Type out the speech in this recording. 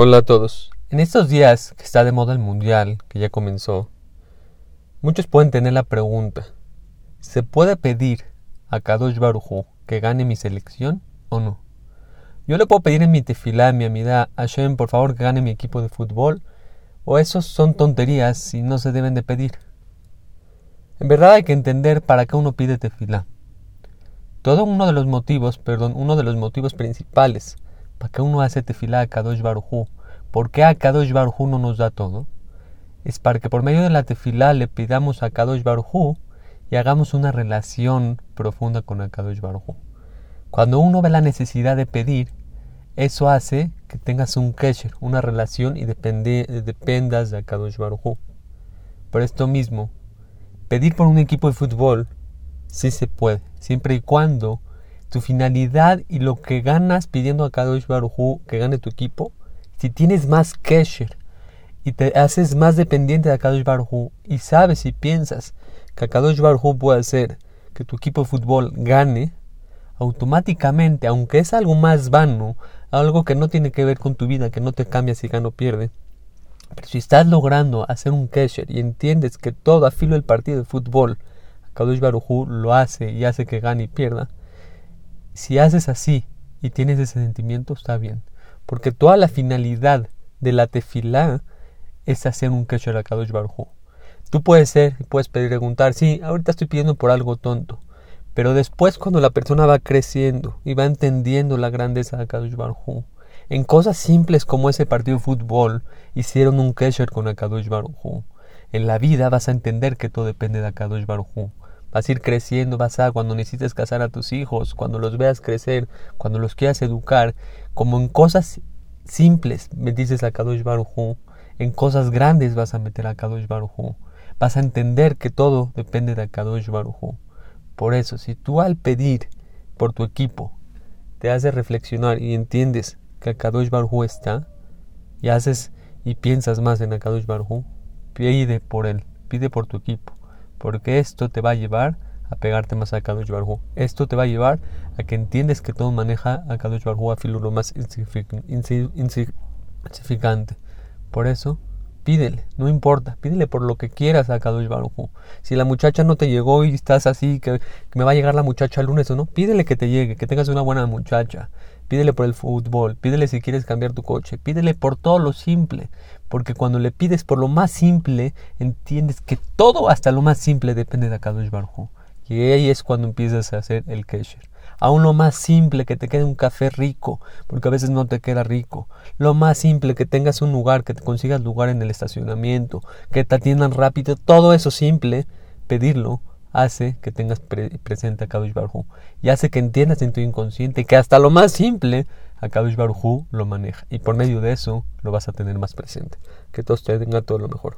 Hola a todos. En estos días que está de moda el mundial, que ya comenzó, muchos pueden tener la pregunta: ¿se puede pedir a Kadosh Barujú que gane mi selección o no? Yo le puedo pedir en mi tefilá, en mi amida, a Shem, por favor, que gane mi equipo de fútbol, o esos son tonterías y no se deben de pedir. En verdad hay que entender para qué uno pide tefilá. Todo uno de los motivos, perdón, uno de los motivos principales ¿Para qué uno hace tefilá a Kadosh Barujú? ¿Por qué a Kadosh Barujú no nos da todo? Es para que por medio de la tefilá le pidamos a Kadosh Barujú y hagamos una relación profunda con Kadosh Barujú. Cuando uno ve la necesidad de pedir, eso hace que tengas un kesher, una relación y dependas de Kadosh Barujú. Por esto mismo, pedir por un equipo de fútbol sí se puede, siempre y cuando tu finalidad y lo que ganas pidiendo a Kadosh Barujú que gane tu equipo, si tienes más kesher y te haces más dependiente de Kadosh Barujú y sabes y piensas que Kadosh Barujú puede hacer que tu equipo de fútbol gane, automáticamente, aunque es algo más vano, algo que no tiene que ver con tu vida, que no te cambia si gana o pierde, pero si estás logrando hacer un kesher y entiendes que todo a filo del partido de fútbol, Kadosh Barujú lo hace y hace que gane y pierda, si haces así y tienes ese sentimiento, está bien. Porque toda la finalidad de la tefilá es hacer un kesher a Kadosh Baruj Tú puedes ser, puedes preguntar, sí, ahorita estoy pidiendo por algo tonto. Pero después cuando la persona va creciendo y va entendiendo la grandeza de Kadosh Baruj en cosas simples como ese partido de fútbol, hicieron un kesher con Akadosh Baruj En la vida vas a entender que todo depende de Akadosh Baruj Vas a ir creciendo, vas a, cuando necesites casar a tus hijos, cuando los veas crecer, cuando los quieras educar, como en cosas simples me dices a Kadosh Baruj en cosas grandes vas a meter a Kadosh Baruj Vas a entender que todo depende de Kadosh Baruj Por eso, si tú al pedir por tu equipo te haces reflexionar y entiendes que Kadosh Baruj está y haces y piensas más en Kadosh Baruj pide por él, pide por tu equipo porque esto te va a llevar a pegarte más a Kadosh Baruj Esto te va a llevar a que entiendes que todo maneja a Kadosh Baruj a filo lo más insignificante. Por eso, pídele, no importa, pídele por lo que quieras a Kadosh Baruj Si la muchacha no te llegó y estás así, que, que me va a llegar la muchacha el lunes o no, pídele que te llegue, que tengas una buena muchacha. Pídele por el fútbol, pídele si quieres cambiar tu coche, pídele por todo lo simple, porque cuando le pides por lo más simple, entiendes que todo, hasta lo más simple, depende de Akadosh Baruj Y ahí es cuando empiezas a hacer el kesher. Aún lo más simple, que te quede un café rico, porque a veces no te queda rico. Lo más simple, que tengas un lugar, que te consigas lugar en el estacionamiento, que te atiendan rápido, todo eso simple, pedirlo hace que tengas presente a Kadosh y hace que entiendas en tu inconsciente que hasta lo más simple a Kadosh lo maneja y por medio de eso lo vas a tener más presente. Que todos tengan todo lo mejor.